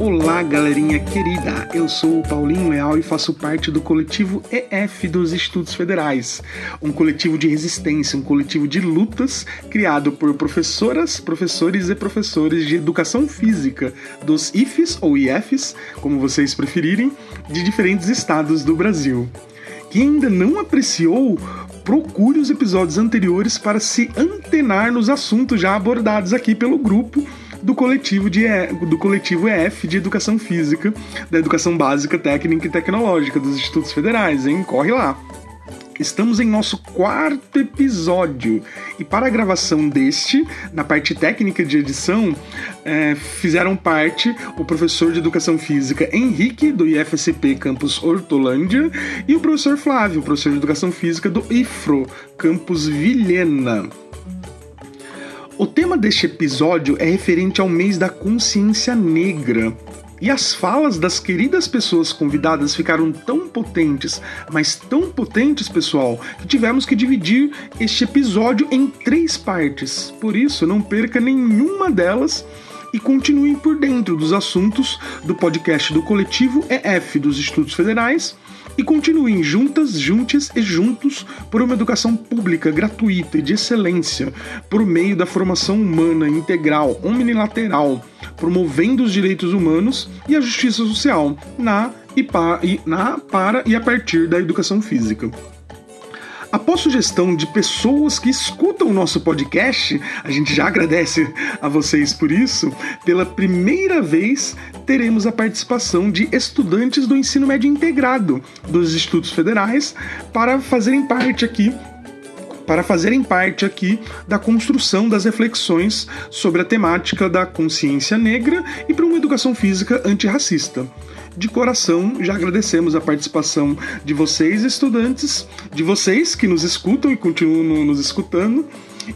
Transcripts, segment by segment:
Olá, galerinha querida. Eu sou o Paulinho Leal e faço parte do coletivo EF dos Estudos Federais, um coletivo de resistência, um coletivo de lutas criado por professoras, professores e professores de educação física dos IFES ou IFs, como vocês preferirem, de diferentes estados do Brasil. Quem ainda não apreciou, procure os episódios anteriores para se antenar nos assuntos já abordados aqui pelo grupo do coletivo, de, do coletivo EF de Educação Física, da Educação Básica, Técnica e Tecnológica dos Institutos Federais, hein? Corre lá! Estamos em nosso quarto episódio e para a gravação deste, na parte técnica de edição, é, fizeram parte o professor de Educação Física Henrique, do IFSP Campus Hortolândia, e o professor Flávio, professor de Educação Física do IFRO, Campus Vilhena. O tema deste episódio é referente ao mês da consciência negra. E as falas das queridas pessoas convidadas ficaram tão potentes, mas tão potentes, pessoal, que tivemos que dividir este episódio em três partes. Por isso, não perca nenhuma delas e continue por dentro dos assuntos do podcast do coletivo EF dos Estudos Federais e continuem juntas, juntes e juntos por uma educação pública gratuita e de excelência, por meio da formação humana integral, omnilateral, promovendo os direitos humanos e a justiça social na e, pa, e, na, para e a partir da educação física. Após sugestão de pessoas que escutam o nosso podcast, a gente já agradece a vocês por isso. Pela primeira vez, teremos a participação de estudantes do ensino médio integrado dos institutos federais para fazerem parte aqui para fazerem parte aqui da construção das reflexões sobre a temática da consciência negra e para uma educação física antirracista de coração já agradecemos a participação de vocês, estudantes, de vocês que nos escutam e continuam nos escutando,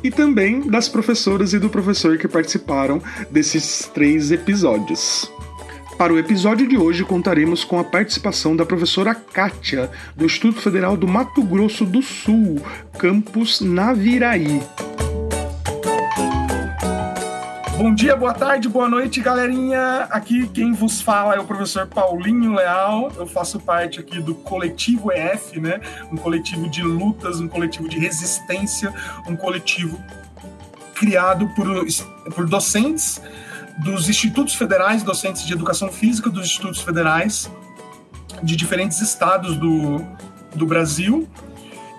e também das professoras e do professor que participaram desses três episódios. Para o episódio de hoje, contaremos com a participação da professora Kátia, do Instituto Federal do Mato Grosso do Sul, campus Naviraí. Bom dia, boa tarde, boa noite, galerinha. Aqui quem vos fala é o professor Paulinho Leal. Eu faço parte aqui do coletivo EF, né? Um coletivo de lutas, um coletivo de resistência, um coletivo criado por, por docentes dos institutos federais, docentes de educação física dos institutos federais de diferentes estados do, do Brasil.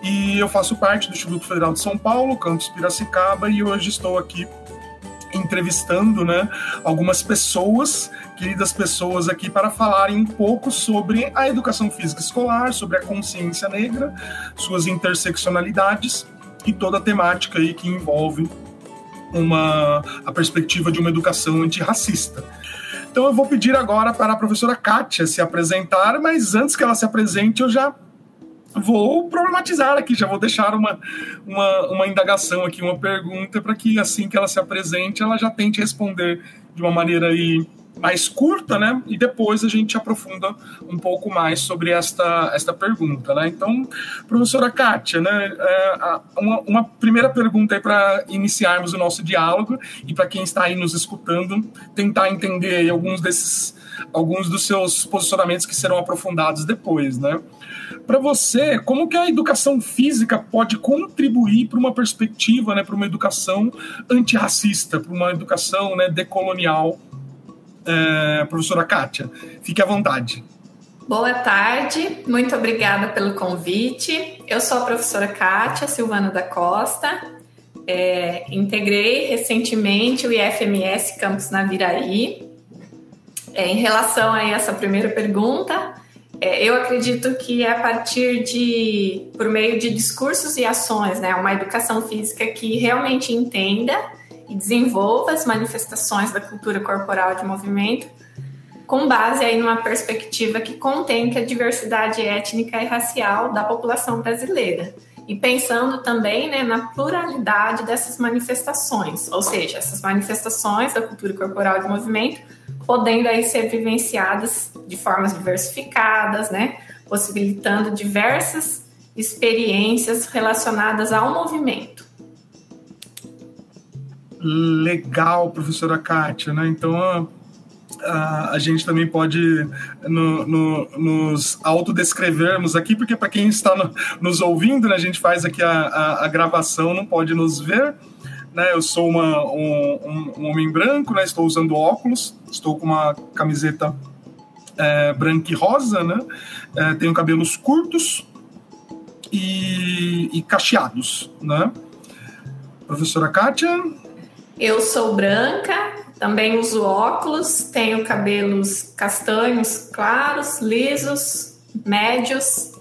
E eu faço parte do Instituto Federal de São Paulo, campus Piracicaba, e hoje estou aqui entrevistando né, algumas pessoas, queridas pessoas aqui, para falarem um pouco sobre a educação física escolar, sobre a consciência negra, suas interseccionalidades e toda a temática aí que envolve uma, a perspectiva de uma educação antirracista. Então eu vou pedir agora para a professora Kátia se apresentar, mas antes que ela se apresente, eu já vou problematizar aqui, já vou deixar uma, uma, uma indagação aqui, uma pergunta, para que assim que ela se apresente, ela já tente responder de uma maneira aí mais curta, né? E depois a gente aprofunda um pouco mais sobre esta, esta pergunta, né? Então, professora Kátia, né? É, uma, uma primeira pergunta aí para iniciarmos o nosso diálogo e para quem está aí nos escutando, tentar entender alguns desses alguns dos seus posicionamentos que serão aprofundados depois, né? Para você, como que a educação física pode contribuir para uma perspectiva, né, para uma educação antirracista, para uma educação né, decolonial? É, professora Kátia, fique à vontade. Boa tarde, muito obrigada pelo convite. Eu sou a professora Kátia Silvana da Costa, é, integrei recentemente o IFMS Campus Naviraí. É, em relação a essa primeira pergunta, é, eu acredito que é a partir de, por meio de discursos e ações, né, uma educação física que realmente entenda e desenvolva as manifestações da cultura corporal de movimento, com base aí numa perspectiva que contemple a diversidade étnica e racial da população brasileira. E pensando também né, na pluralidade dessas manifestações, ou seja, essas manifestações da cultura corporal de movimento podendo aí ser vivenciadas de formas diversificadas, né? Possibilitando diversas experiências relacionadas ao movimento. Legal, professora Kátia, né? Então, a gente também pode no, no, nos autodescrevermos aqui, porque para quem está no, nos ouvindo, né, a gente faz aqui a, a, a, gravação, não pode nos ver. Né, eu sou uma, um, um, homem branco, né, estou usando óculos, estou com uma camiseta é, branca e rosa, né, é, tenho cabelos curtos e, e cacheados. Né? Professora Kátia? Eu sou branca, também uso óculos, tenho cabelos castanhos claros, lisos, médios.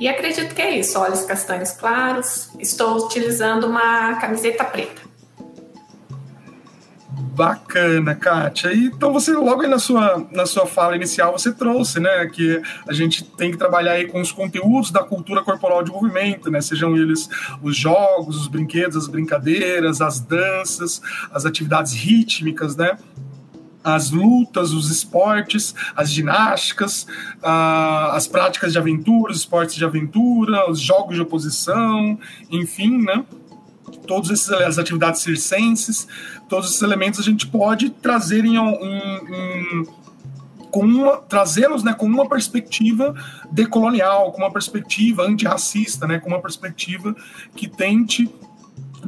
E acredito que é isso, olhos castanhos claros. Estou utilizando uma camiseta preta. Bacana, Kátia. Então você logo na sua, na sua fala inicial você trouxe, né, que a gente tem que trabalhar aí com os conteúdos da cultura corporal de movimento, né, sejam eles os jogos, os brinquedos, as brincadeiras, as danças, as atividades rítmicas, né, as lutas, os esportes, as ginásticas, as práticas de aventura, os esportes de aventura, os jogos de oposição, enfim, né? todas essas atividades circenses, todos esses elementos a gente pode trazer em, em com uma, trazê-los né, com uma perspectiva decolonial, com uma perspectiva antirracista, né, com uma perspectiva que tente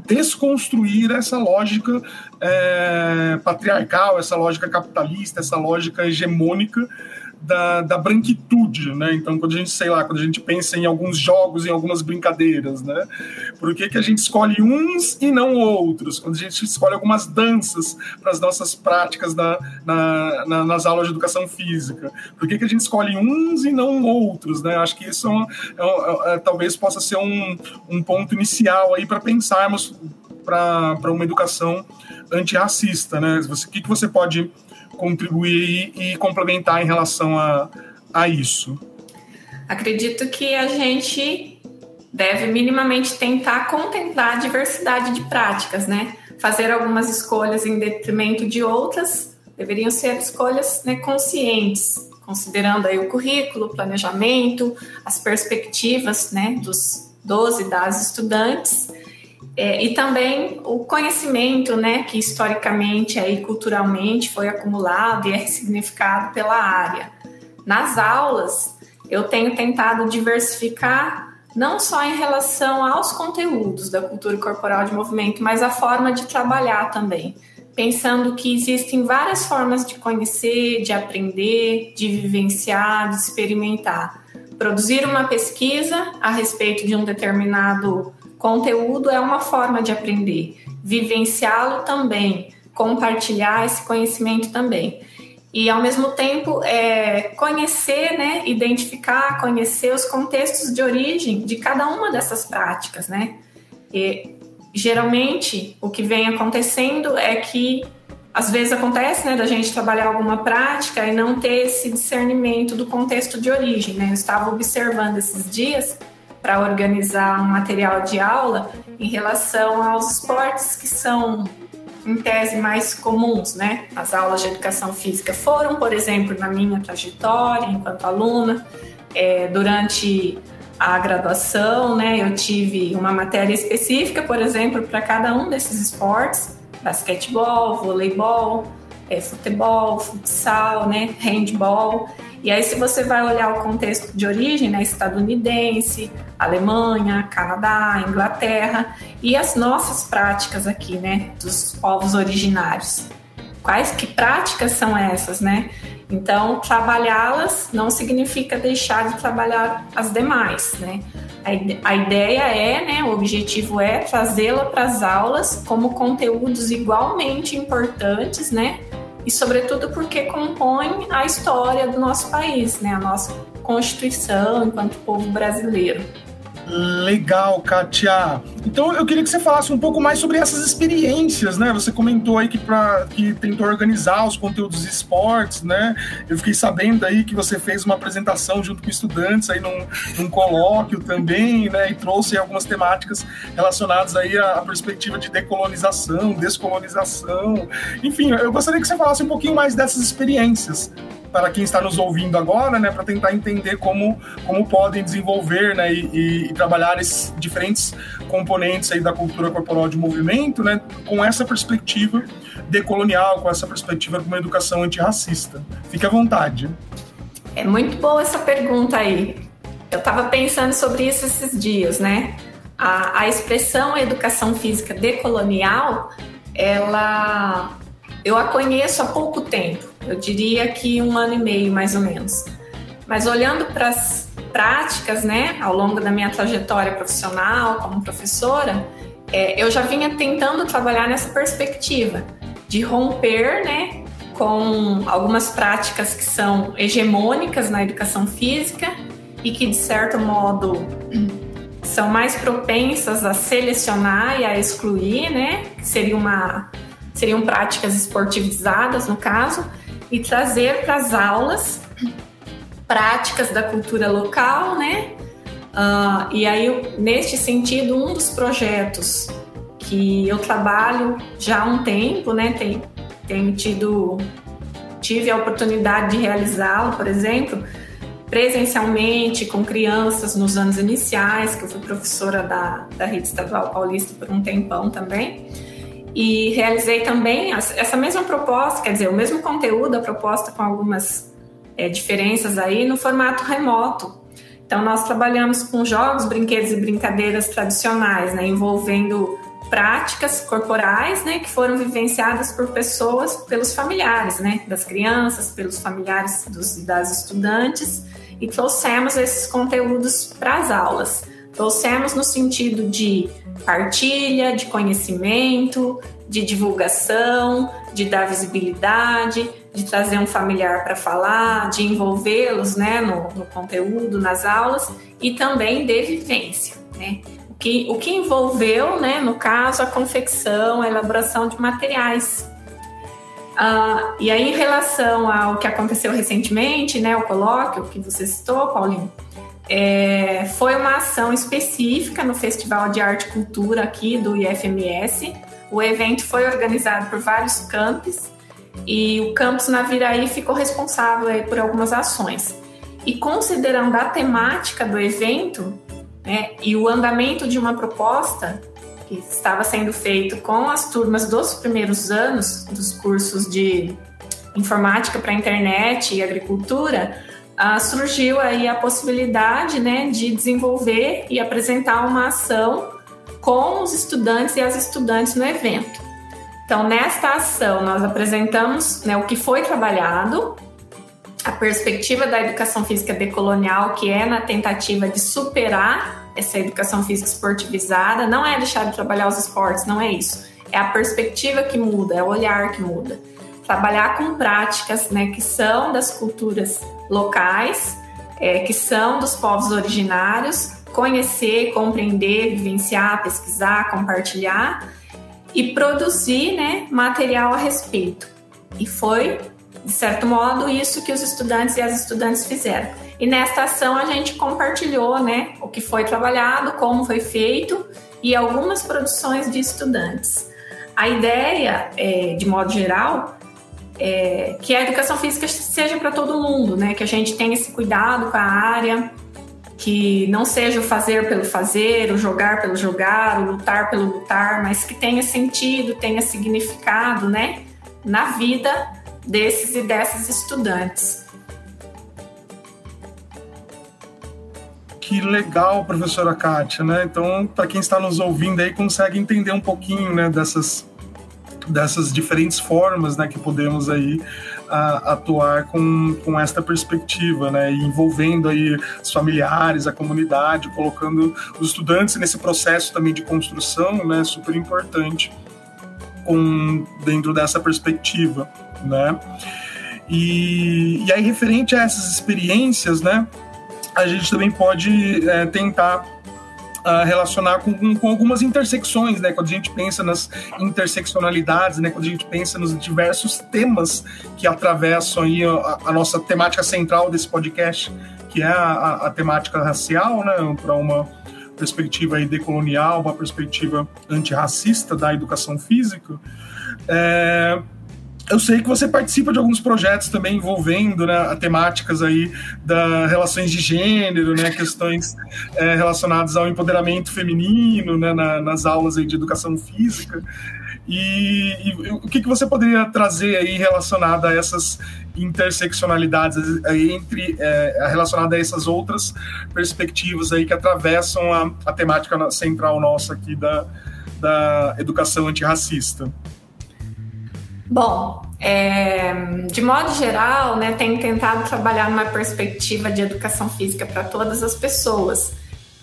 desconstruir essa lógica é, patriarcal, essa lógica capitalista, essa lógica hegemônica da, da branquitude, né? Então, quando a gente, sei lá, quando a gente pensa em alguns jogos, em algumas brincadeiras, né? Por que, que a gente escolhe uns e não outros? Quando a gente escolhe algumas danças para as nossas práticas na, na, na, nas aulas de educação física? Por que, que a gente escolhe uns e não outros, né? Acho que isso é, é, é, talvez possa ser um, um ponto inicial aí para pensarmos para uma educação antirracista, né? O que, que você pode contribuir e complementar em relação a, a isso? Acredito que a gente deve minimamente tentar contemplar a diversidade de práticas, né? Fazer algumas escolhas em detrimento de outras deveriam ser escolhas né, conscientes, considerando aí o currículo, o planejamento, as perspectivas né, dos 12 das estudantes é, e também o conhecimento, né, que historicamente e culturalmente foi acumulado e é ressignificado pela área. Nas aulas, eu tenho tentado diversificar não só em relação aos conteúdos da cultura corporal de movimento, mas a forma de trabalhar também, pensando que existem várias formas de conhecer, de aprender, de vivenciar, de experimentar. Produzir uma pesquisa a respeito de um determinado Conteúdo é uma forma de aprender, vivenciá-lo também, compartilhar esse conhecimento também. E ao mesmo tempo é, conhecer, né, identificar, conhecer os contextos de origem de cada uma dessas práticas, né? E, geralmente o que vem acontecendo é que às vezes acontece, né, da gente trabalhar alguma prática e não ter esse discernimento do contexto de origem, né? Eu estava observando esses dias para organizar um material de aula em relação aos esportes que são em tese mais comuns, né? As aulas de educação física foram, por exemplo, na minha trajetória enquanto aluna, é, durante a graduação, né? Eu tive uma matéria específica, por exemplo, para cada um desses esportes: basquetebol, voleibol, é, futebol, futsal, né? Handball. E aí, se você vai olhar o contexto de origem, né, estadunidense, Alemanha, Canadá, Inglaterra e as nossas práticas aqui, né, dos povos originários. Quais que práticas são essas, né? Então, trabalhá-las não significa deixar de trabalhar as demais, né? A ideia é, né, o objetivo é trazê-la para as aulas como conteúdos igualmente importantes, né, e sobretudo porque compõe a história do nosso país, né, a nossa Constituição enquanto povo brasileiro. Legal, Kátia. Então eu queria que você falasse um pouco mais sobre essas experiências, né? Você comentou aí que, pra, que tentou organizar os conteúdos de esportes, né? Eu fiquei sabendo aí que você fez uma apresentação junto com estudantes aí num, num colóquio também, né? E trouxe algumas temáticas relacionadas aí à, à perspectiva de decolonização, descolonização. Enfim, eu gostaria que você falasse um pouquinho mais dessas experiências. Para quem está nos ouvindo agora, né, para tentar entender como, como podem desenvolver né, e, e, trabalhar esses diferentes componentes aí da cultura corporal de movimento, né, com essa perspectiva decolonial, com essa perspectiva de uma educação antirracista. Fique à vontade. É muito boa essa pergunta aí. Eu estava pensando sobre isso esses dias, né? A, a expressão educação física decolonial, ela eu a conheço há pouco tempo, eu diria que um ano e meio mais ou menos. Mas olhando para as práticas, né, ao longo da minha trajetória profissional como professora, é, eu já vinha tentando trabalhar nessa perspectiva de romper, né, com algumas práticas que são hegemônicas na educação física e que de certo modo são mais propensas a selecionar e a excluir, né, que seria uma seriam práticas esportivizadas, no caso, e trazer para as aulas práticas da cultura local, né? Uh, e aí, neste sentido, um dos projetos que eu trabalho já há um tempo, né? Tem, tido, tive a oportunidade de realizá-lo, por exemplo, presencialmente com crianças nos anos iniciais, que eu fui professora da, da Rede Estadual Paulista por um tempão também. E realizei também essa mesma proposta, quer dizer, o mesmo conteúdo, a proposta com algumas é, diferenças aí no formato remoto. Então, nós trabalhamos com jogos, brinquedos e brincadeiras tradicionais, né, envolvendo práticas corporais, né, que foram vivenciadas por pessoas, pelos familiares, né, das crianças, pelos familiares dos, das estudantes, e trouxemos esses conteúdos para as aulas. Trouxemos no sentido de partilha, de conhecimento, de divulgação, de dar visibilidade, de trazer um familiar para falar, de envolvê-los né, no, no, conteúdo, nas aulas e também de vivência. Né? O, que, o que envolveu, né, no caso, a confecção, a elaboração de materiais. Ah, e aí, em relação ao que aconteceu recentemente, né, o colóquio que você citou, Paulinho, é, foi uma ação específica no Festival de Arte e Cultura aqui do IFMS. O evento foi organizado por vários campos e o campus Naviraí ficou responsável por algumas ações. E considerando a temática do evento né, e o andamento de uma proposta que estava sendo feito com as turmas dos primeiros anos dos cursos de informática para internet e agricultura, ah, surgiu aí a possibilidade né, de desenvolver e apresentar uma ação com os estudantes e as estudantes no evento. Então, nesta ação, nós apresentamos né, o que foi trabalhado, a perspectiva da educação física decolonial, que é na tentativa de superar essa educação física esportivizada, não é deixar de trabalhar os esportes, não é isso. É a perspectiva que muda, é o olhar que muda trabalhar com práticas né, que são das culturas locais, é, que são dos povos originários, conhecer, compreender, vivenciar, pesquisar, compartilhar e produzir né, material a respeito. E foi, de certo modo, isso que os estudantes e as estudantes fizeram. E nesta ação a gente compartilhou né, o que foi trabalhado, como foi feito e algumas produções de estudantes. A ideia, é, de modo geral, é, que a educação física seja para todo mundo, né? Que a gente tenha esse cuidado com a área, que não seja o fazer pelo fazer, o jogar pelo jogar, o lutar pelo lutar, mas que tenha sentido, tenha significado, né? Na vida desses e dessas estudantes. Que legal, professora Kátia, né? Então, para quem está nos ouvindo aí, consegue entender um pouquinho, né, dessas dessas diferentes formas né, que podemos aí a, atuar com, com esta perspectiva, né, envolvendo aí os familiares, a comunidade, colocando os estudantes nesse processo também de construção, né, super importante com, dentro dessa perspectiva, né. E, e aí, referente a essas experiências, né, a gente também pode é, tentar uh, relacionar com, com, algumas intersecções, né? Quando a gente pensa nas interseccionalidades, né? Quando a gente pensa nos diversos temas que atravessam aí a, a nossa temática central desse podcast, que é a, a, a temática racial, né? Para uma perspectiva aí decolonial, uma perspectiva antirracista da educação física. É, eu sei que você participa de alguns projetos também envolvendo né, temáticas aí das relações de gênero, né, questões é, relacionadas ao empoderamento feminino né, na, nas aulas aí de educação física. E, e, o que, que você poderia trazer aí relacionado a essas interseccionalidades entre é, relacionada a essas outras perspectivas aí que atravessam a, a temática central nossa aqui da, da educação antirracista? Bom, é, de modo geral, né, tenho tentado trabalhar numa perspectiva de educação física para todas as pessoas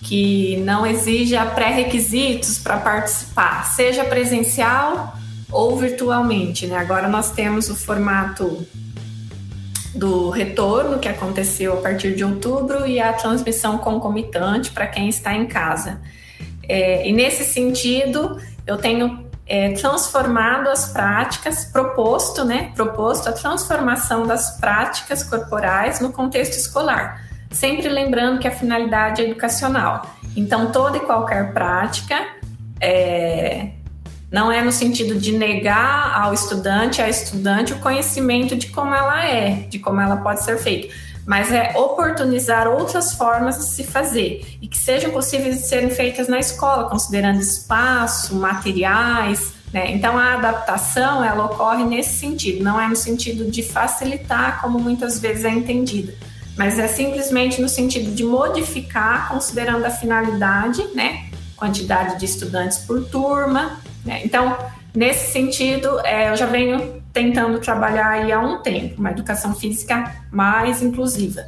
que não exija pré-requisitos para participar, seja presencial ou virtualmente. Né? Agora nós temos o formato do retorno, que aconteceu a partir de outubro, e a transmissão concomitante para quem está em casa. É, e nesse sentido, eu tenho é, transformado as práticas, proposto, né, proposto a transformação das práticas corporais no contexto escolar sempre lembrando que a finalidade é educacional. Então, toda e qualquer prática é, não é no sentido de negar ao estudante, à estudante, o conhecimento de como ela é, de como ela pode ser feita, mas é oportunizar outras formas de se fazer e que sejam possíveis de serem feitas na escola, considerando espaço, materiais. Né? Então, a adaptação ela ocorre nesse sentido, não é no sentido de facilitar, como muitas vezes é entendida mas é simplesmente no sentido de modificar, considerando a finalidade, né? Quantidade de estudantes por turma. Né? Então, nesse sentido, é, eu já venho tentando trabalhar aí há um tempo, uma educação física mais inclusiva.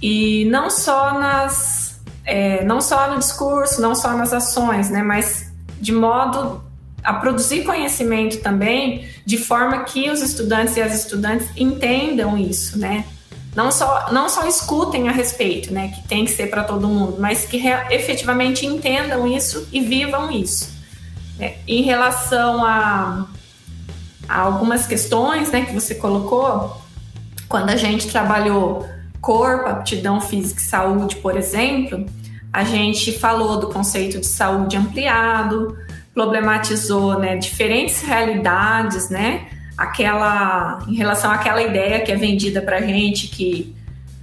E não só nas. É, não só no discurso, não só nas ações, né? Mas de modo a produzir conhecimento também, de forma que os estudantes e as estudantes entendam isso, né? não só, não só escutem a respeito, né, que tem que ser para todo mundo, mas que efetivamente entendam isso e vivam isso. É, em relação a, algumas questões né, que você colocou, quando a gente trabalhou corpo, aptidão física e saúde, por exemplo, a gente falou do conceito de saúde ampliado, problematizou né, diferentes realidades, né? aquela em relação àquela ideia que é vendida para gente que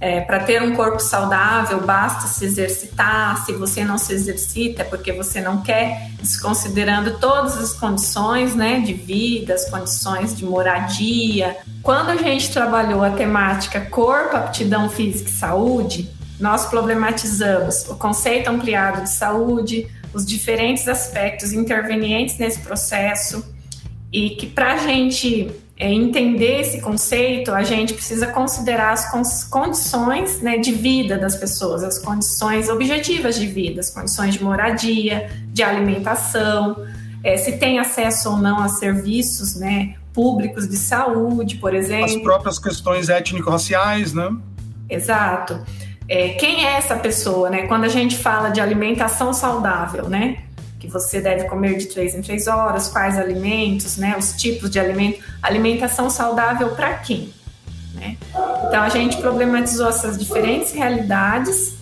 é, para ter um corpo saudável basta se exercitar. Se você não se exercita é porque você não quer, desconsiderando todas as condições, né, de vida, as condições de moradia. Quando a gente trabalhou a temática corpo, aptidão física e saúde, nós problematizamos o conceito ampliado de saúde, os diferentes aspectos intervenientes nesse processo e que para a gente é, entender esse conceito, a gente precisa considerar as condições né, de vida das pessoas, as condições objetivas de vida, as condições de moradia, de alimentação, é, se tem acesso ou não a serviços né, públicos de saúde, por exemplo. As próprias questões étnico-raciais, né? Exato. É, quem é essa pessoa, né? Quando a gente fala de alimentação saudável, né? Que você deve comer de três em três horas, quais alimentos, né, os tipos de alimento, alimentação saudável para quem, né? Então a gente problematizou essas diferentes realidades,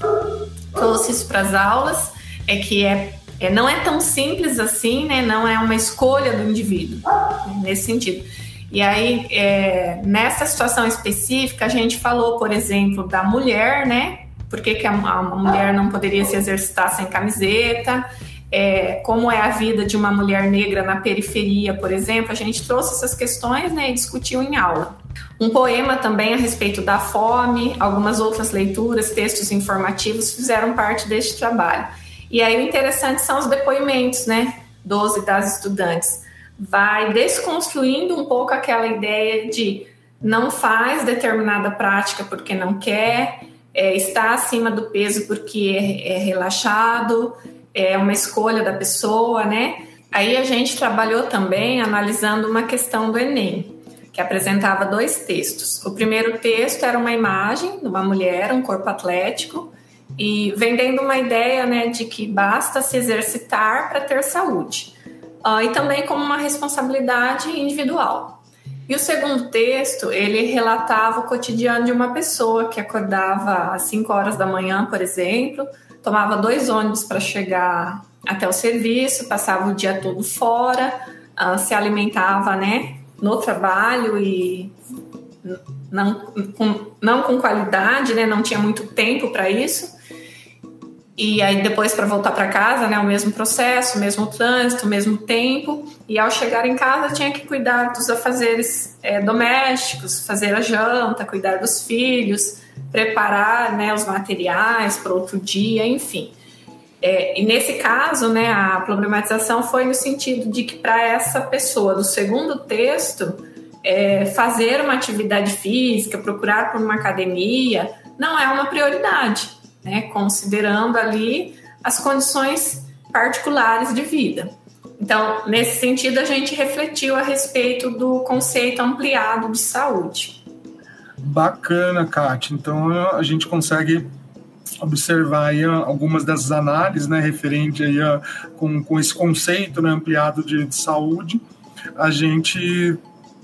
trouxe isso para as aulas, é que é, é, não é tão simples assim, né? Não é uma escolha do indivíduo né, nesse sentido. E aí, é, nessa situação específica, a gente falou, por exemplo, da mulher, né? Por que, que a, a mulher não poderia se exercitar sem camiseta? É, como é a vida de uma mulher negra na periferia, por exemplo, a gente trouxe essas questões né, e discutiu em aula. Um poema também a respeito da fome, algumas outras leituras, textos informativos fizeram parte deste trabalho. E aí o interessante são os depoimentos, né, dos e das estudantes. Vai desconstruindo um pouco aquela ideia de não faz determinada prática porque não quer, é, está acima do peso porque é, é relaxado, é uma escolha da pessoa, né? Aí a gente trabalhou também analisando uma questão do Enem, que apresentava dois textos. O primeiro texto era uma imagem de uma mulher, um corpo atlético, e vendendo uma ideia né, de que basta se exercitar para ter saúde, uh, e também como uma responsabilidade individual. E o segundo texto, ele relatava o cotidiano de uma pessoa que acordava às 5 horas da manhã, por exemplo, tomava dois ônibus para chegar até o serviço, passava o dia todo fora, uh, se alimentava, né, no trabalho e não com, não com qualidade, né? Não tinha muito tempo para isso. E aí depois para voltar para casa, né, o mesmo processo, o mesmo trânsito, o mesmo tempo. E ao chegar em casa tinha que cuidar dos afazeres é, domésticos, fazer a janta, cuidar dos filhos, preparar, né, os materiais para outro dia, enfim. É, e nesse caso, né, a problematização foi no sentido de que para essa pessoa do segundo texto é, fazer uma atividade física, procurar por uma academia, não é uma prioridade né, considerando ali as condições particulares de vida. Então, nesse sentido, a gente refletiu a respeito do conceito ampliado de saúde. Bacana, Kátia. Então, a gente consegue observar aí algumas dessas análises, né, referente aí a, com, com esse conceito né, ampliado de, de saúde, a gente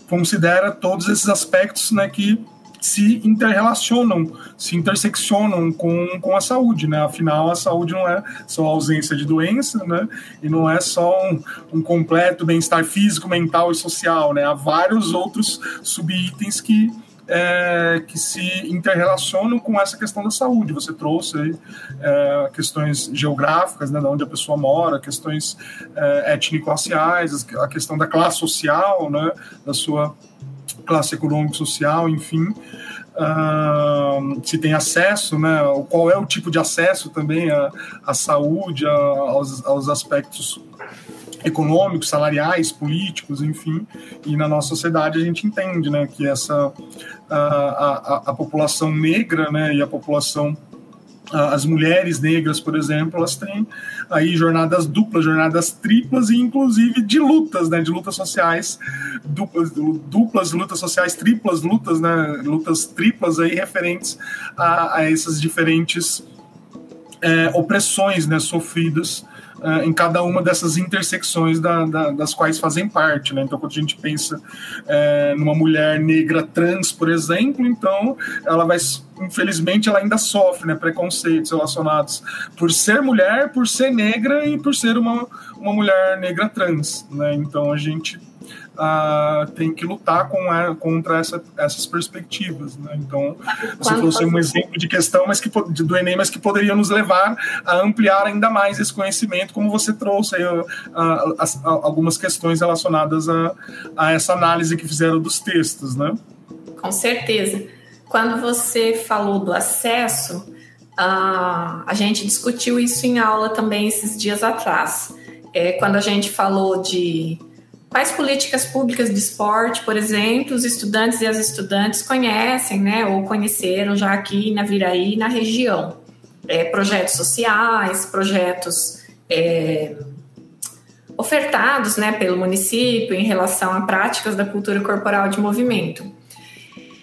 considera todos esses aspectos, né, que se interrelacionam, se interseccionam com, com a saúde, né? Afinal, a saúde não é só ausência de doença, né? E não é só um, um completo bem-estar físico, mental e social, né? Há vários outros subitens que é, que se interrelacionam com essa questão da saúde. Você trouxe aí, é, questões geográficas, né, de onde a pessoa mora, questões é, étnico-raciais, a questão da classe social, né, da sua classe econômico-social, enfim, uh, se tem acesso, né, qual é o tipo de acesso também à, à saúde, a, aos, aos aspectos econômicos, salariais, políticos, enfim, e na nossa sociedade a gente entende, né, que essa a, a, a população negra, né, e a população as mulheres negras, por exemplo, elas têm aí jornadas duplas, jornadas triplas e inclusive de lutas, né, de lutas sociais, duplas, duplas lutas sociais, triplas lutas, né, lutas triplas aí referentes a, a essas diferentes é, opressões, né, sofridas uh, em cada uma dessas intersecções da, da, das quais fazem parte. Né? Então, quando a gente pensa uh, numa mulher negra trans, por exemplo, então ela vai, infelizmente, ela ainda sofre né, preconceitos relacionados por ser mulher, por ser negra e por ser uma, uma mulher negra trans. Né? Então, a gente uh, tem que lutar com a, contra essa, essas perspectivas. Né? Então, você trouxe um exemplo de questão mas que, do Enem, mas que poderia nos levar a ampliar ainda mais esse conhecimento, como você trouxe aí, uh, uh, algumas questões relacionadas a, a essa análise que fizeram dos textos. Né? Com certeza. Quando você falou do acesso, a gente discutiu isso em aula também esses dias atrás. É, quando a gente falou de Quais políticas públicas de esporte, por exemplo, os estudantes e as estudantes conhecem, né, ou conheceram já aqui na Viraí, na região? É, projetos sociais, projetos é, ofertados né, pelo município em relação a práticas da cultura corporal de movimento.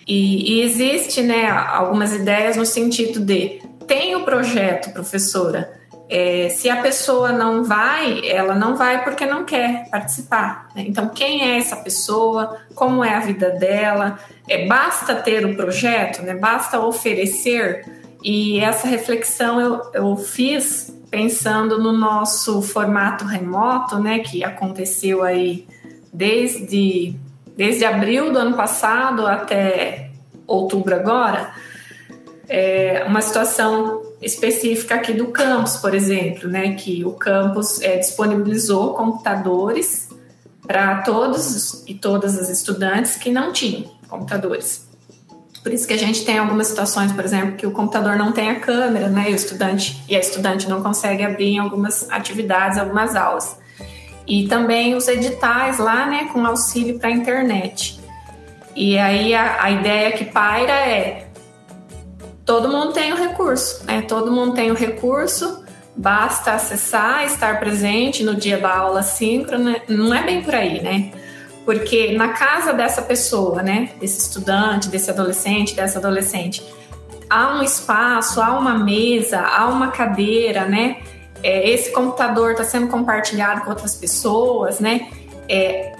E, e existe né, algumas ideias no sentido de tem o projeto, professora, é, se a pessoa não vai, ela não vai porque não quer participar. Né? Então, quem é essa pessoa? Como é a vida dela? É, basta ter o projeto, né? basta oferecer. E essa reflexão eu, eu fiz pensando no nosso formato remoto, né, que aconteceu aí desde, desde abril do ano passado até outubro agora. É uma situação específica aqui do campus, por exemplo, né, que o campus é, disponibilizou computadores para todos e todas as estudantes que não tinham computadores. Por isso que a gente tem algumas situações, por exemplo, que o computador não tem a câmera, né, e o estudante e a estudante não consegue abrir algumas atividades, algumas aulas. E também os editais lá, né, com auxílio para a internet. E aí a, a ideia que paira é todo mundo tem o recurso, né? Todo mundo tem o recurso, basta acessar, estar presente no dia da aula síncrona, não é bem por aí, né? Porque na casa dessa pessoa, né, desse estudante, desse adolescente, dessa adolescente, há um espaço, há uma mesa, há uma cadeira, né? É, esse computador está sendo compartilhado com outras pessoas, né? É,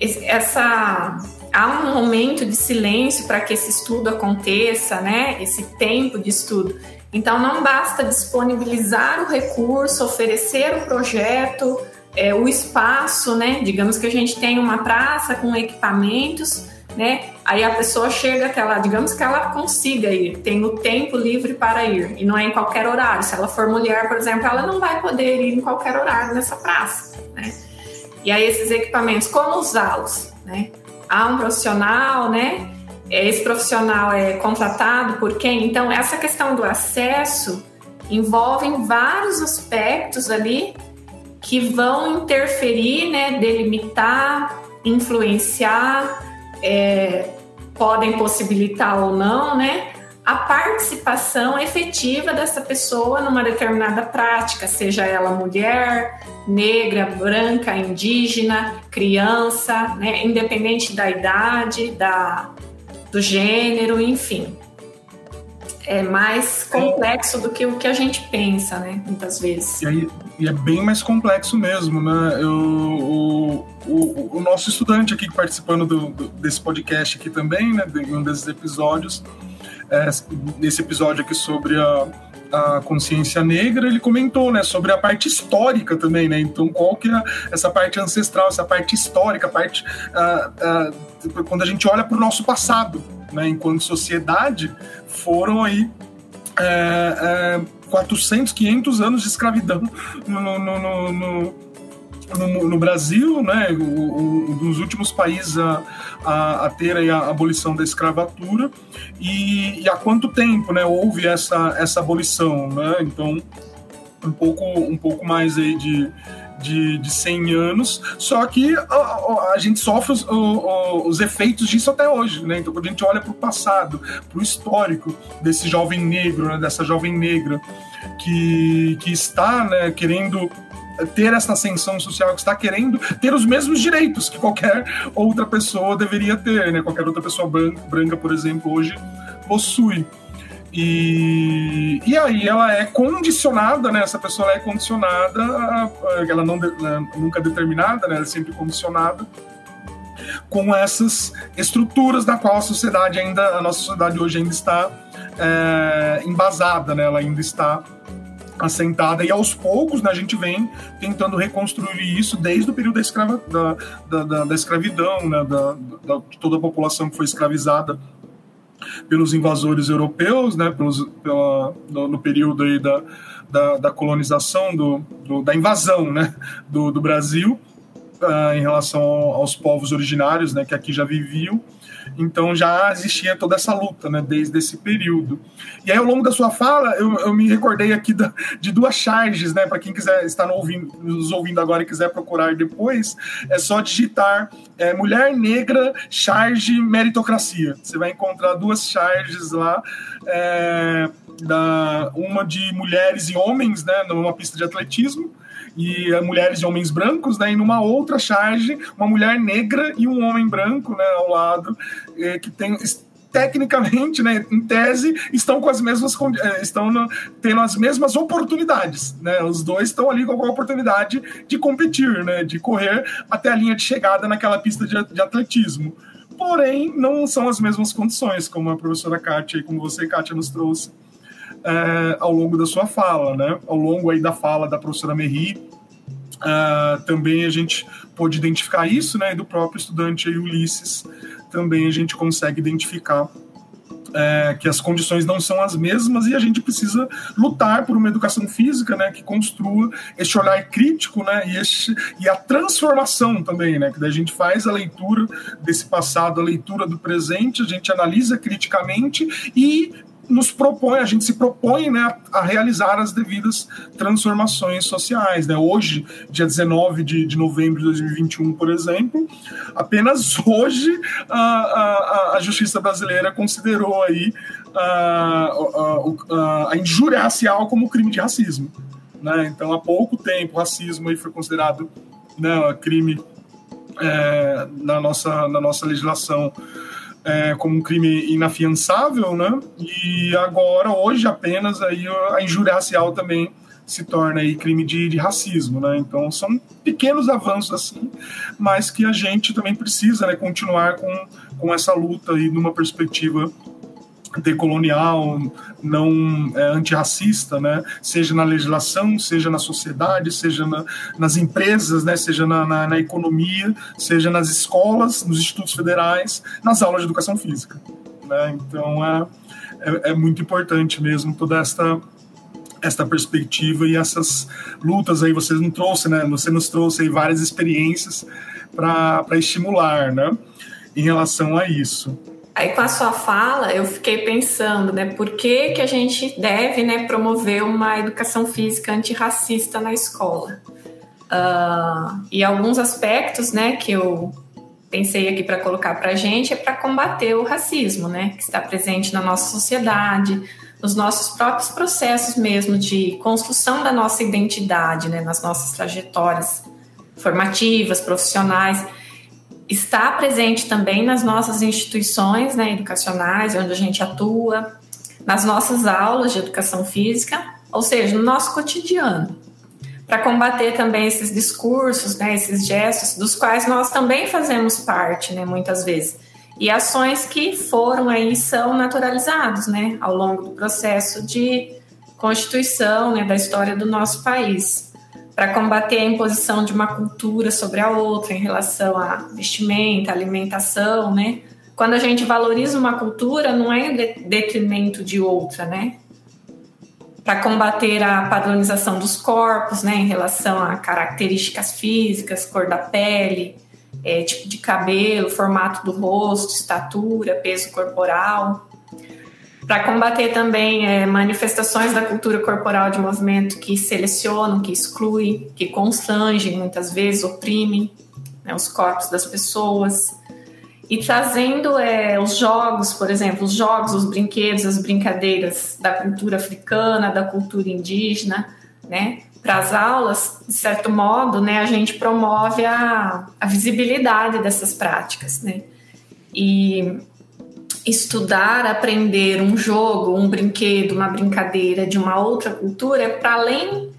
essa há um momento de silêncio para que esse estudo aconteça, né? Esse tempo de estudo. Então não basta disponibilizar o recurso, oferecer o projeto, é, o espaço, né? Digamos que a gente tem uma praça com equipamentos, né? Aí a pessoa chega até lá, digamos que ela consiga ir, tem o tempo livre para ir, e não é em qualquer horário. Se ela for mulher, por exemplo, ela não vai poder ir em qualquer horário nessa praça, né? E aí esses equipamentos, como usá-los, né? Há um profissional, né? Esse profissional é contratado por quem? Então, essa questão do acesso envolve vários aspectos ali que vão interferir, né, delimitar, influenciar, é, podem possibilitar ou não, né, a participação efetiva dessa pessoa numa determinada prática, seja ela mulher, negra, branca, indígena, criança, né, independente da idade, da, do gênero, enfim. É mais complexo do que o que a gente pensa, né? Muitas vezes. E, aí, e é bem mais complexo mesmo, né? Eu, o, o, o, nosso estudante aqui participando do, do, desse podcast aqui também, né? De um desses episódios, é, nesse episódio aqui sobre a, a consciência negra, ele comentou, né, sobre a parte histórica também, né? Então, qual que é essa parte ancestral, essa parte histórica, a parte uh, uh, quando a gente olha para o nosso passado, né, enquanto sociedade, foram aí é, é, 400, 500 anos de escravidão no, no, no, no, no Brasil, né, um dos últimos países a, a, a ter a abolição da escravatura, e, e, há quanto tempo né, houve essa, essa abolição, né, então um pouco, um pouco mais aí de, de, de 100 anos, só que a, a gente sofre os, os, efeitos disso até hoje, né? Então, quando a gente olha para o passado, para o histórico desse jovem negro, né? dessa jovem negra que, que está né, querendo ter essa ascensão social, que está querendo ter os mesmos direitos que qualquer outra pessoa deveria ter, né? Qualquer outra pessoa branca, por exemplo, hoje possui. E, e aí ela é condicionada, né? Essa pessoa é condicionada, ela não né, nunca é determinada, né? Ela é sempre condicionada com essas estruturas da qual a sociedade ainda, a nossa sociedade hoje ainda está é, embasada, né? Ela ainda está assentada e aos poucos né, a gente vem tentando reconstruir isso desde o período da, escrava, da, da, da, da escravidão, né, da, da, toda a população que foi escravizada pelos invasores europeus, né, pelos, pela, no, no período aí da, da, da colonização, do, do, da invasão né, do, do Brasil uh, em relação aos povos originários né, que aqui já viviam. Então já existia toda essa luta, né, desde esse período. E aí, ao longo da sua fala, eu, eu me recordei aqui da, de duas charges, né, para quem quiser estar no ouvindo, nos ouvindo agora e quiser procurar depois, é só digitar é, Mulher Negra Charge Meritocracia. Você vai encontrar duas charges lá. É, da, uma de mulheres e homens, né, numa pista de atletismo, e uh, mulheres e homens brancos, né? E numa outra charge, uma mulher negra e um homem branco, né? Ao lado, eh, que tem tecnicamente, né, em tese, estão com as mesmas eh, estão no, tendo as mesmas oportunidades, né? Os dois estão ali com a oportunidade de competir, né, de correr até a linha de chegada naquela pista de, de atletismo. Porém, não são as mesmas condições, como a professora Kátia e como você, Kátia, nos trouxe é, ao longo da sua fala, né? Ao longo aí da fala da professora Merri, uh, também a gente pôde identificar isso, né? E do próprio estudante aí, Ulisses, também a gente consegue identificar é, que as condições não são as mesmas e a gente precisa lutar por uma educação física, né, que construa esse olhar crítico, né, e, e a transformação também, né, que daí a gente faz a leitura desse passado, a leitura do presente, a gente analisa criticamente e nos propõe, a gente se propõe né, a realizar as devidas transformações sociais. Né? Hoje, dia 19 de, de novembro de 2021, por exemplo, apenas hoje a, a, a Justiça Brasileira considerou aí a, a, a injúria racial como crime de racismo. Né? Então, há pouco tempo, racismo aí foi considerado né, crime é, na, nossa, na nossa legislação é, como um crime inafiançável, né? E agora, hoje, apenas aí a injúria racial também se torna aí crime de, de, racismo, né? Então são pequenos avanços assim, mas que a gente também precisa, né, continuar com, com essa luta aí numa perspectiva decolonial, não é, antirracista, né? seja na legislação, seja na sociedade, seja na, nas empresas, né? seja na, na, na, economia, seja nas escolas, nos institutos federais, nas aulas de educação física. Né? Então é, é, é muito importante mesmo toda esta esta perspectiva e essas lutas aí você não trouxe, né? Você nos trouxe aí várias experiências para estimular, né? Em relação a isso. Aí com a sua fala, eu fiquei pensando, né, por que, que a gente deve, né, promover uma educação física antirracista na escola? Uh, e alguns aspectos, né, que eu pensei aqui para colocar para a gente é para combater o racismo, né, que está presente na nossa sociedade, nos nossos próprios processos mesmo de construção da nossa identidade, né, nas nossas trajetórias formativas, profissionais está presente também nas nossas instituições né, educacionais, onde a gente atua, nas nossas aulas de educação física, ou seja, no nosso cotidiano, para combater também esses discursos, né, esses gestos, dos quais nós também fazemos parte, né, muitas vezes, e ações que foram aí são naturalizados, né, ao longo do processo de constituição, né, da história do nosso país para combater a imposição de uma cultura sobre a outra em relação a vestimenta, alimentação, né? Quando a gente valoriza uma cultura, não é em detrimento de outra, né? Para combater a padronização dos corpos, né, em relação a características físicas, cor da pele, é, tipo de cabelo, formato do rosto, estatura, peso corporal para combater também é, manifestações da cultura corporal de movimento que selecionam, que excluem, que constrangem, muitas vezes oprimem né, os corpos das pessoas. E trazendo é, os jogos, por exemplo, os jogos, os brinquedos, as brincadeiras da cultura africana, da cultura indígena, né? Para as aulas, de certo modo, né, a gente promove a, a visibilidade dessas práticas, né? E estudar, aprender um jogo, um brinquedo, uma brincadeira de uma outra cultura é para além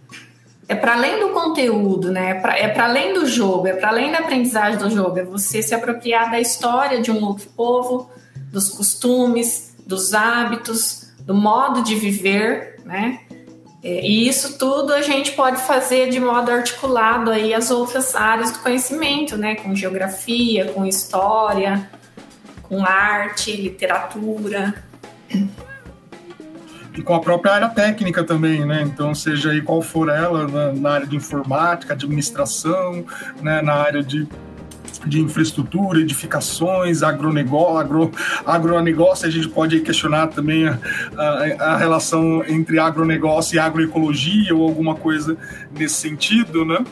é para além do conteúdo, né? É para além do jogo, é para além da aprendizagem do jogo, é você se apropriar da história de um outro povo, dos costumes, dos hábitos, do modo de viver, né? É, e isso tudo a gente pode fazer de modo articulado aí as outras áreas do conhecimento, né? Com geografia, com história, com arte, literatura. E com a própria área técnica também, né? Então, seja aí qual for ela, na, na área de informática, administração, né? na área de de infraestrutura, edificações, agronegócio, agro, agronegócio, a gente pode questionar também a, a, a, relação entre agronegócio e agroecologia ou alguma coisa nesse sentido, né?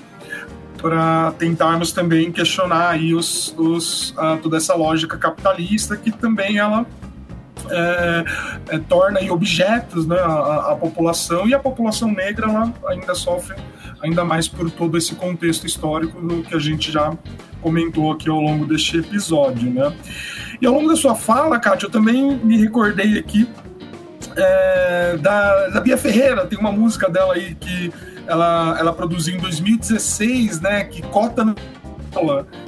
Para tentarmos também questionar aí os, os, uh, toda essa lógica capitalista que também ela é, é, torna aí objetos né, a, a, população e a população negra ela ainda sofre ainda mais por todo esse contexto histórico que a gente já comentou aqui ao longo deste episódio, né? E ao longo da sua fala, Kátia, eu também me recordei aqui é, da, da Bia Ferreira, tem uma música dela aí que ela, ela produziu em 2016, né? Que cota na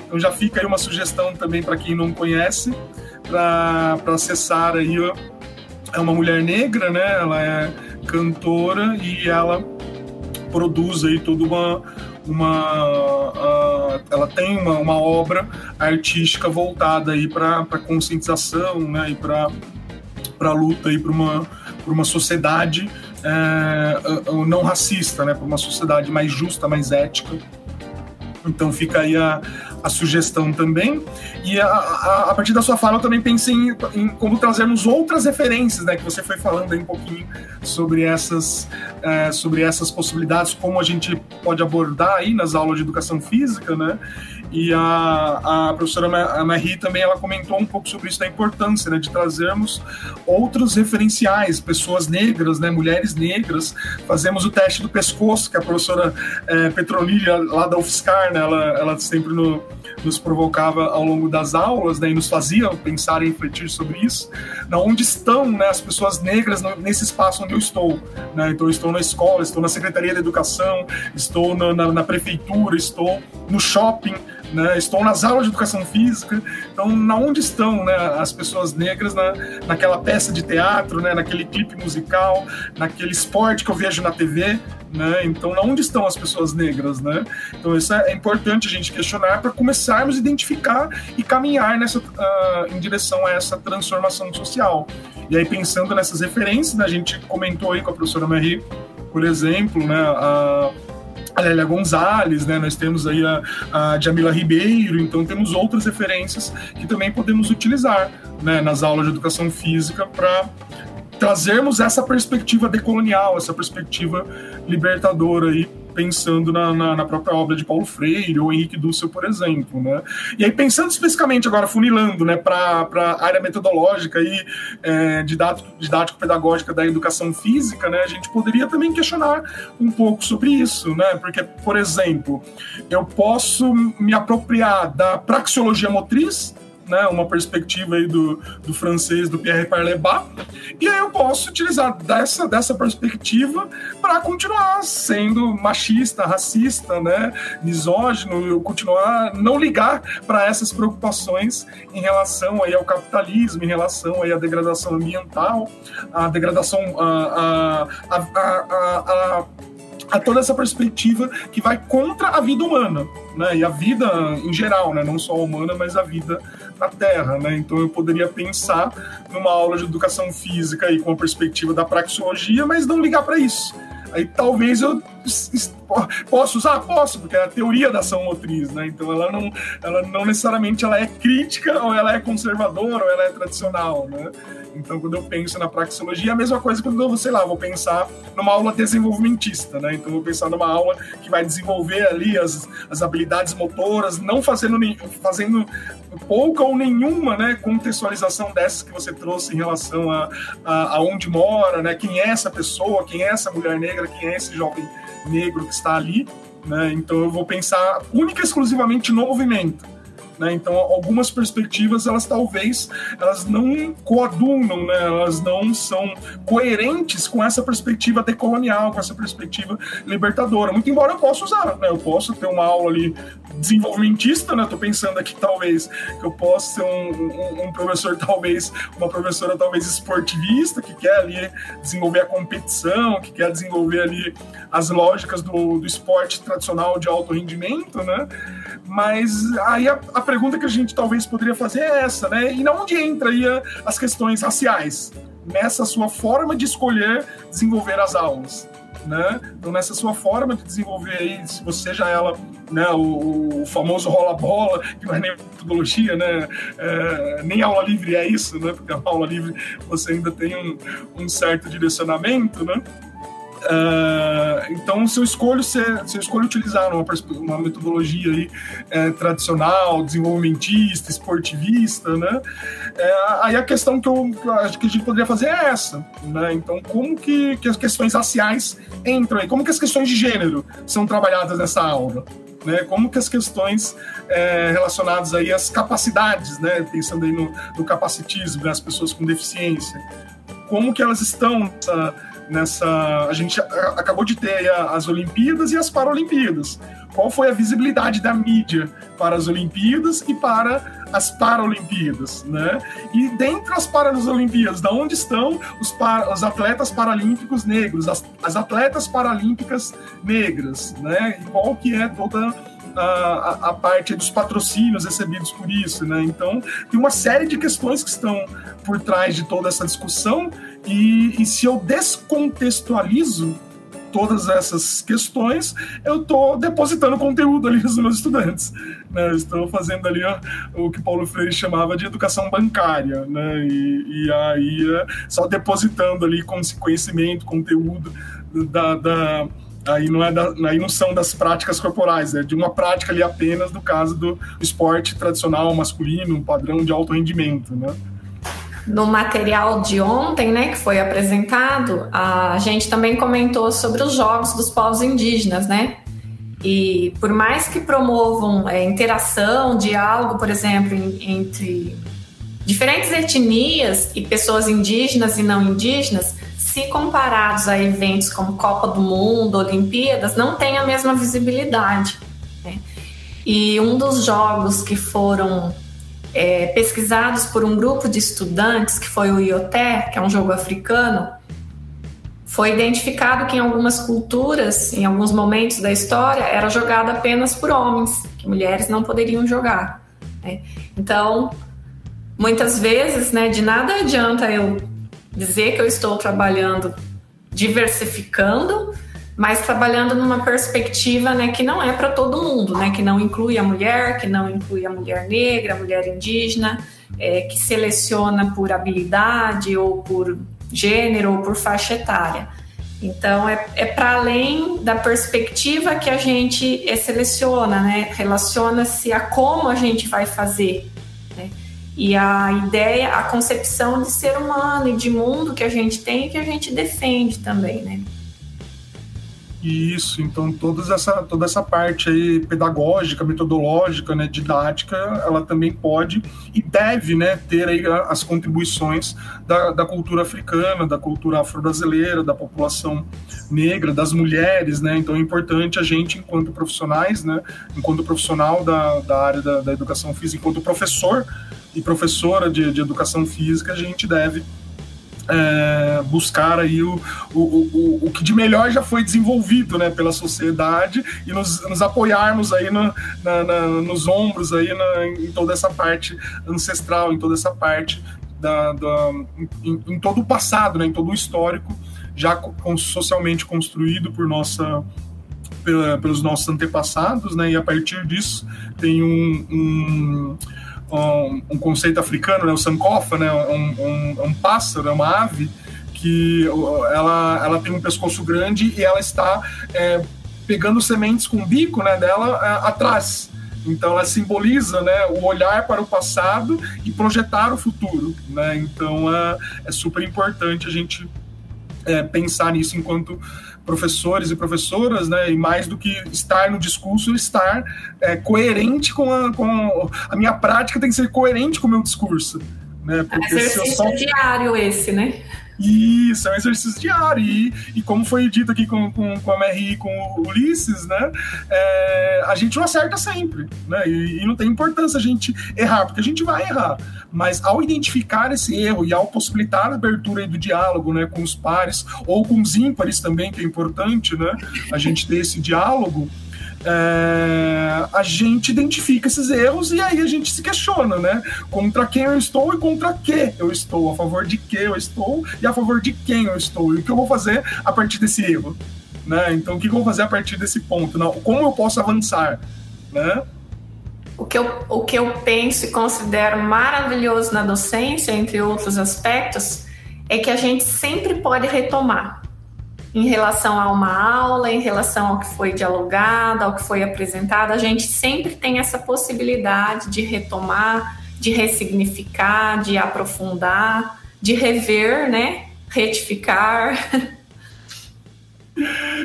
então já fica aí uma sugestão também para quem não conhece, para acessar aí. É uma mulher negra, né? Ela é cantora e ela produz aí toda uma uma uh, ela tem uma, uma obra artística voltada aí para conscientização né e para para luta aí para uma para uma sociedade é, não racista, né, para uma sociedade mais justa, mais ética. Então fica aí a, a sugestão também. E a, a, a, partir da sua fala, eu também pensei em, em, como trazermos outras referências, né? Que você foi falando aí um pouquinho sobre essas, é, sobre essas possibilidades, como a gente pode abordar aí nas aulas de educação física, né? E a, a professora Marie também ela comentou um pouco sobre isso, da importância né, de trazermos outros referenciais, pessoas negras, né, mulheres negras. Fazemos o teste do pescoço, que a professora é, Petrolília, lá da UFSCar, né, ela, ela sempre no, nos provocava ao longo das aulas né, e nos fazia pensar e refletir sobre isso. Na onde estão né, as pessoas negras nesse espaço onde eu estou? Né? Então, eu estou na escola, estou na Secretaria da Educação, estou na, na, na prefeitura, estou no shopping né? Estou nas aulas de educação física. Então, na onde estão né, as pessoas negras na, naquela peça de teatro, né, naquele clipe musical, naquele esporte que eu vejo na TV, né? Então, na onde estão as pessoas negras, né? Então, isso é, importante a gente questionar para começarmos a identificar e caminhar nessa, uh, em direção a essa transformação social. E aí, pensando nessas referências, né, a gente comentou aí com a professora Marie, por exemplo, né, a a Lélia Gonzalez, né? Nós temos aí a, a Jamila Ribeiro, então temos outras referências que também podemos utilizar né, nas aulas de educação física para trazermos essa perspectiva decolonial, essa perspectiva libertadora aí pensando na, na, na, própria obra de Paulo Freire ou Henrique Dussel, por exemplo, né? E aí pensando especificamente agora funilando, né, para a área metodológica e é, didático-pedagógica da educação física, né, a gente poderia também questionar um pouco sobre isso, né? Porque, por exemplo, eu posso me apropriar da praxeologia motriz né, uma perspectiva aí do, do francês, do Pierre Parlebat, e aí eu posso utilizar dessa, dessa perspectiva para continuar sendo machista, racista, né, misógino, eu continuar não ligar para essas preocupações em relação aí ao capitalismo, em relação aí à degradação ambiental, à degradação a, a, a, a a toda essa perspectiva que vai contra a vida humana, né? E a vida em geral, né? Não só a humana, mas a vida na Terra, né? Então eu poderia pensar numa aula de educação física aí com a perspectiva da praxeologia, mas não ligar para isso. Aí talvez eu possa usar, posso, porque é a teoria da ação motriz, né? Então ela não, ela não necessariamente ela é crítica ou ela é conservadora ou ela é tradicional, né? Então, quando eu penso na praxeologia, é a mesma coisa quando eu, sei lá, vou pensar numa aula desenvolvimentista, né? Então, vou pensar numa aula que vai desenvolver ali as, as habilidades motoras, não fazendo, fazendo pouca ou nenhuma né, contextualização dessas que você trouxe em relação a, a, a onde mora, né? Quem é essa pessoa, quem é essa mulher negra, quem é esse jovem negro que está ali, né? Então, eu vou pensar única e exclusivamente no movimento. Né? Então, algumas perspectivas, elas talvez elas não coadunam, né? elas não são coerentes com essa perspectiva decolonial, com essa perspectiva libertadora. Muito embora eu possa usar, né? eu posso ter uma aula ali desenvolvimentista, né? Estou pensando aqui talvez que eu possa ser um, um, um, professor, talvez, uma professora talvez esportivista, que quer ali desenvolver a competição, que quer desenvolver ali as lógicas do, do esporte tradicional de alto rendimento, né? Mas aí a, a pergunta que a gente talvez poderia fazer é essa, né? E na onde entra aí as questões raciais? Nessa sua forma de escolher desenvolver as aulas. Né? Então, nessa sua forma de desenvolver aí, se você seja ela, né, o, o famoso rola-bola, que não é nem metodologia, né? É, nem aula livre é isso, né? Porque a aula livre você ainda tem um, um certo direcionamento, né? Uh, então, se eu escolho ser, se eu escolho utilizar uma, uma metodologia aí, é, tradicional, desenvolvimentista, esportivista, né? É, aí a questão que eu, que eu, acho que a gente poderia fazer é essa, né? Então, como que, que as questões raciais entram aí? Como que as questões de gênero são trabalhadas nessa aula? Né, como que as questões é, relacionadas aí às capacidades, né, pensando aí no, no capacitismo, né, pessoas com deficiência, como que elas estão nessa. A gente acabou de ter as Olimpíadas e as Paralimpíadas. Qual foi a visibilidade da mídia para as Olimpíadas e para as Paralimpíadas, né? E dentre as Paralimpíadas, da onde estão os, para, os atletas paralímpicos negros, as, as atletas paralímpicas negras, né? E qual que é toda a, a, parte dos patrocínios recebidos por isso, né? Então, tem uma série de questões que estão por trás de toda essa discussão e, e se eu descontextualizo todas essas questões, eu estou depositando conteúdo ali nos meus estudantes. Né? Estou fazendo ali ó, o que Paulo Freire chamava de educação bancária, né? e, e aí é só depositando ali conhecimento, conteúdo da, da aí não, é da, aí não são das práticas corporais, é de uma prática ali apenas do caso do esporte tradicional masculino, um padrão de alto rendimento, né? No material de ontem, né, que foi apresentado, a gente também comentou sobre os jogos dos povos indígenas, né? E por mais que promovam é, interação, diálogo, por exemplo, entre diferentes etnias e pessoas indígenas e não indígenas, se comparados a eventos como Copa do Mundo, Olimpíadas, não tem a mesma visibilidade. Né? E um dos jogos que foram é, pesquisados por um grupo de estudantes, que foi o Ioté, que é um jogo africano, foi identificado que em algumas culturas, em alguns momentos da história, era jogado apenas por homens, que mulheres não poderiam jogar. Né? Então, muitas vezes, né, de nada adianta eu dizer que eu estou trabalhando diversificando, mas trabalhando numa perspectiva né, que não é para todo mundo, né, que não inclui a mulher, que não inclui a mulher negra, a mulher indígena, é, que seleciona por habilidade ou por gênero ou por faixa etária. Então, é, é para além da perspectiva que a gente é, seleciona, né? Relaciona-se a como a gente vai fazer. E a ideia, a concepção de ser humano e de mundo que a gente tem e que a gente defende também, né? Isso, então toda essa, toda essa parte aí pedagógica, metodológica, né, didática, ela também pode e deve né, ter aí as contribuições da, da cultura africana, da cultura afro-brasileira, da população negra, das mulheres, né? Então é importante a gente, enquanto profissionais, né, enquanto profissional da, da área da, da educação física, enquanto professor e professora de, de educação física, a gente deve é, buscar aí o, o, o, o que de melhor já foi desenvolvido né, pela sociedade e nos, nos apoiarmos aí no, na, na, nos ombros aí na, em toda essa parte ancestral, em toda essa parte da, da em, em, todo o passado, né, em todo o histórico já socialmente construído por nossa pela, pelos nossos antepassados, né, e a partir disso tem um, um um, um conceito africano, né, o sankofa, né, um, um, um pássaro, é uma ave que ela, ela tem um pescoço grande e ela está é, pegando sementes com o bico né, dela é, atrás. Então ela simboliza né, o olhar para o passado e projetar o futuro. Né? Então é, é super importante a gente é, pensar nisso enquanto professores e professoras, né, e mais do que estar no discurso, estar é, coerente com a, com a minha prática tem que ser coerente com o meu discurso. Né, porque Exercício só... diário esse, né? Isso, é um exercício diário. E, e como foi dito aqui com, com, com a Mary e com o Ulisses, né? É, a gente não acerta sempre, né? E, e, não tem importância a gente errar, porque a gente vai errar. Mas ao identificar esse erro e ao possibilitar a abertura do diálogo né, com os pares, ou com os ímpares também, que é importante, né? A gente ter esse diálogo é, a gente identifica esses erros e aí a gente se questiona, né? Contra quem eu estou e contra que eu estou, a favor de que eu estou e a favor de quem eu estou, e o que eu vou fazer a partir desse erro, né? Então, o que eu vou fazer a partir desse ponto? Não, como eu posso avançar, né? O que, eu, o que eu penso e considero maravilhoso na docência, entre outros aspectos, é que a gente sempre pode retomar em relação a uma aula, em relação ao que foi dialogado, ao que foi apresentado, a gente sempre tem essa possibilidade de retomar, de ressignificar, de aprofundar, de rever, né? Retificar.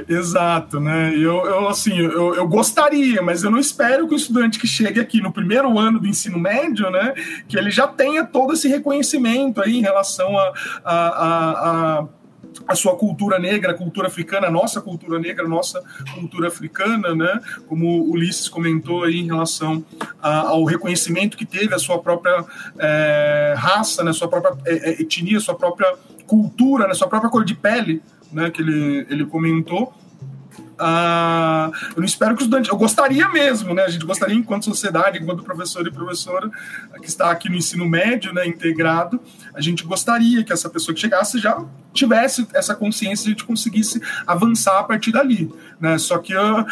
Exato, né? Eu, eu assim, eu, eu gostaria, mas eu não espero que o estudante que chegue aqui no primeiro ano do ensino médio, né, que ele já tenha todo esse reconhecimento aí em relação a, a, a, a a sua cultura negra, a cultura africana, a nossa cultura negra, a nossa cultura africana, né? Como Ulisses comentou aí em relação a, ao reconhecimento que teve a sua própria é, raça, né? Sua própria é, é, etnia, sua própria cultura, né? Sua própria cor de pele, né? Que ele, ele comentou. Ah, eu não espero que o estudante. Eu gostaria mesmo, né? A gente gostaria, enquanto sociedade, enquanto professor e professora que está aqui no ensino médio, né, integrado, a gente gostaria que essa pessoa que chegasse já tivesse essa consciência e a gente conseguisse avançar a partir dali, né? Só que uh, uh, uh,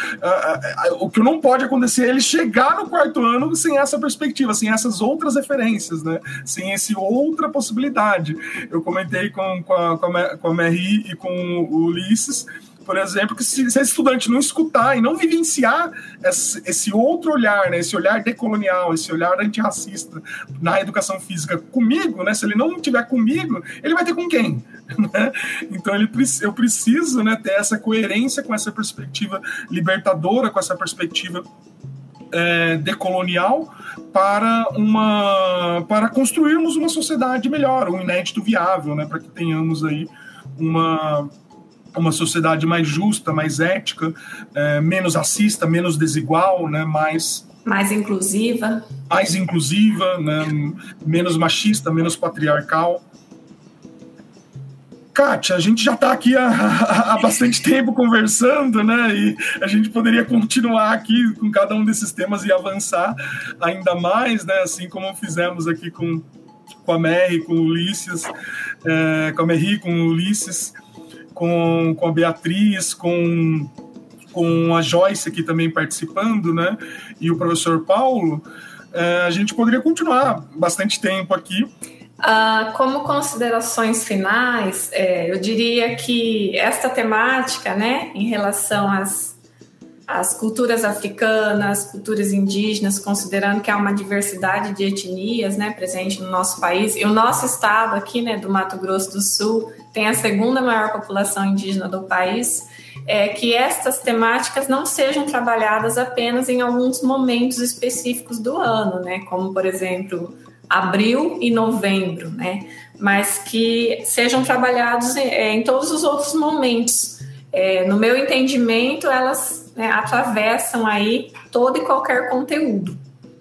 o que não pode acontecer é ele chegar no quarto ano sem essa perspectiva, sem essas outras referências, né? Sem esse outra possibilidade. Eu comentei com, com a, com a, com a Mary e com o Ulisses por exemplo, que se, se esse estudante não escutar e não vivenciar esse, esse, outro olhar, né, esse olhar decolonial, esse olhar antirracista na educação física comigo, né, se ele não tiver comigo, ele vai ter com quem? Né? Então ele, eu preciso né, ter essa coerência com essa perspectiva libertadora, com essa perspectiva é, decolonial para uma para construirmos uma sociedade melhor, um inédito viável, né, para que tenhamos aí uma uma sociedade mais justa, mais ética, é, menos racista, menos desigual, né, mais Mais inclusiva. Mais inclusiva, né? menos machista, menos patriarcal. Kátia, a gente já está aqui há, há, bastante tempo conversando, né? E a gente poderia continuar aqui com cada um desses temas e avançar ainda mais, né? Assim como fizemos aqui com, com a Mary, com o Ulisses, é, com a Mary, com o Ulisses, com, com a Beatriz, com, com a Joyce aqui também participando, né? E o professor Paulo. É, a gente poderia continuar bastante tempo aqui. Uh, como considerações finais, é, eu diria que esta temática, né, em relação às, às culturas africanas, culturas indígenas, considerando que há uma diversidade de etnias, né, presente no nosso país, e o nosso estado aqui, né, do Mato Grosso do Sul, tem a segunda maior população indígena do país, é que estas temáticas não sejam trabalhadas apenas em alguns momentos específicos do ano, né, como por exemplo abril e novembro, né? Mas que sejam trabalhados em, é, em todos os outros momentos. É, no meu entendimento, elas né, atravessam aí todo e qualquer conteúdo.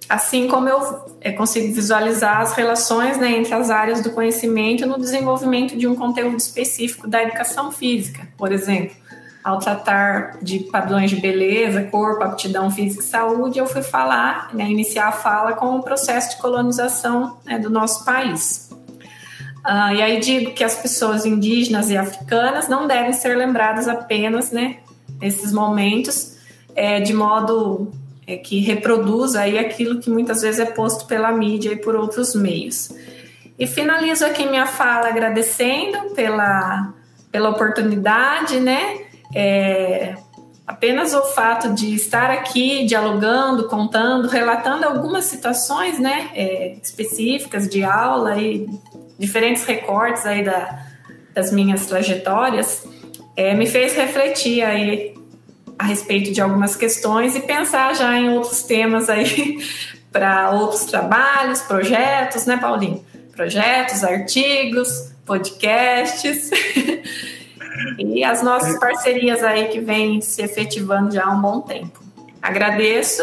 Assim como eu é, consigo visualizar as relações né, entre as áreas do conhecimento no desenvolvimento de um conteúdo específico da educação física, por exemplo ao tratar de padrões de beleza, corpo, aptidão física e saúde, eu fui falar, né, iniciar a fala com o processo de colonização né, do nosso país. Uh, e aí digo que as pessoas indígenas e africanas não devem ser lembradas apenas né, nesses momentos, é, de modo é, que reproduz aí aquilo que muitas vezes é posto pela mídia e por outros meios. E finalizo aqui minha fala agradecendo pela, pela oportunidade, né? É, apenas o fato de estar aqui dialogando, contando, relatando algumas situações né, é, específicas de aula e diferentes recortes aí da, das minhas trajetórias, é, me fez refletir aí a respeito de algumas questões e pensar já em outros temas aí para outros trabalhos, projetos, né, Paulinho? Projetos, artigos, podcasts. e as nossas parcerias aí que vêm se efetivando já há um bom tempo. Agradeço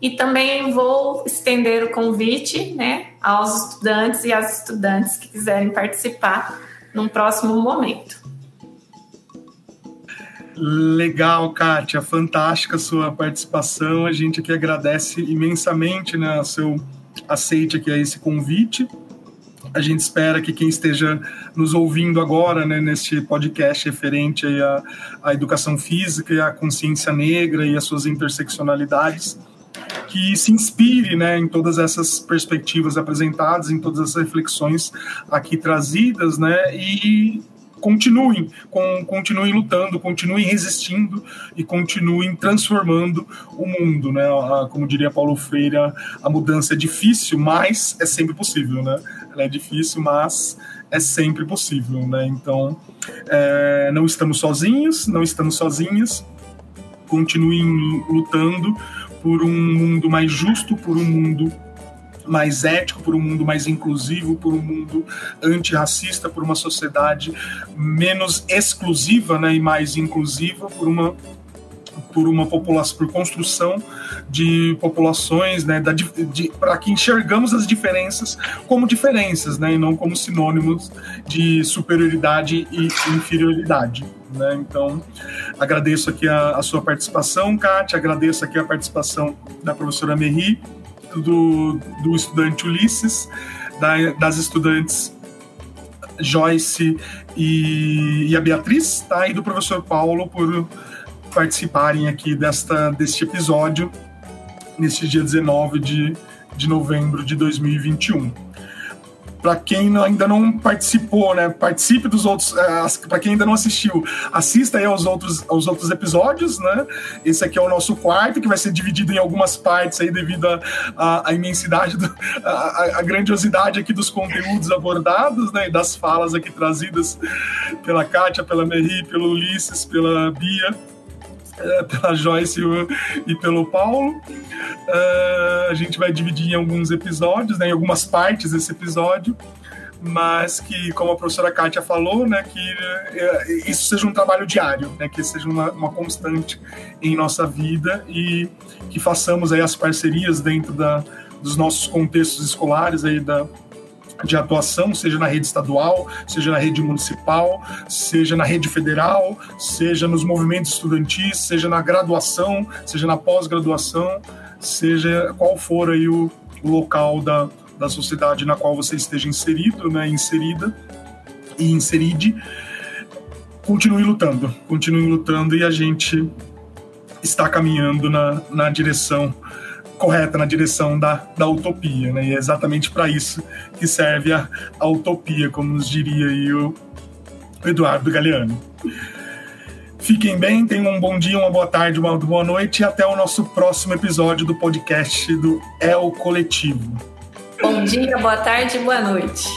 e também vou estender o convite né, aos estudantes e às estudantes que quiserem participar num próximo momento. Legal, Kátia, fantástica sua participação. A gente aqui agradece imensamente né, o seu aceite aqui a esse convite. A gente espera que quem esteja nos ouvindo agora, né, neste podcast referente à, à educação física e à consciência negra e as suas interseccionalidades, que se inspire né, em todas essas perspectivas apresentadas, em todas essas reflexões aqui trazidas, né, e continuem, com, continuem lutando, continuem resistindo e continuem transformando o mundo, né? Como diria Paulo Freire, a mudança é difícil, mas é sempre possível, né? Ela é difícil, mas é sempre possível, né? Então, é, não estamos sozinhos, não estamos sozinhas. Continuem lutando por um mundo mais justo, por um mundo mais ético, por um mundo mais inclusivo, por um mundo antirracista, por uma sociedade menos exclusiva né, e mais inclusiva, por uma por uma população, por construção de populações, né, para que enxergamos as diferenças como diferenças, né, e não como sinônimos de superioridade e inferioridade. Né? Então, agradeço aqui a, a sua participação, Kátia, agradeço aqui a participação da professora Merri, do, do estudante Ulisses, da, das estudantes Joyce e, e, a Beatriz, tá? e do professor Paulo por participarem aqui desta, deste episódio, neste dia 19 de, de novembro de 2021 para quem ainda não participou, né, participe dos outros, uh, para quem ainda não assistiu, assista aí aos outros, aos outros episódios, né? Esse aqui é o nosso quarto, que vai ser dividido em algumas partes aí devido à imensidade, a, grandiosidade aqui dos conteúdos abordados, né, e das falas aqui trazidas pela Kátia, pela Meri, pelo Ulisses, pela Bia é, pela Joyce e pelo Paulo. Uh, a gente vai dividir em alguns episódios, né, em algumas partes desse episódio. mas que, como a professora Kátia falou, né, que é, isso seja um trabalho diário, né, que seja uma, uma constante em nossa vida e que façamos aí as parcerias dentro da, dos nossos contextos escolares aí da, de atuação, seja na rede estadual, seja na rede municipal, seja na rede federal, seja nos movimentos estudantis, seja na graduação, seja na pós-graduação, seja qual for aí o, o local da, da sociedade na qual você esteja inserido, né, inserida e inseride, continue lutando, continue lutando e a gente está caminhando na, na direção correta, na direção da, da utopia, né? E é exatamente para isso que serve a, a utopia, como nos diria aí o Eduardo Galeano. Fiquem bem, tenham um bom dia, uma boa tarde, uma boa noite e até o nosso próximo episódio do podcast do El Coletivo. Bom dia, boa tarde, boa noite.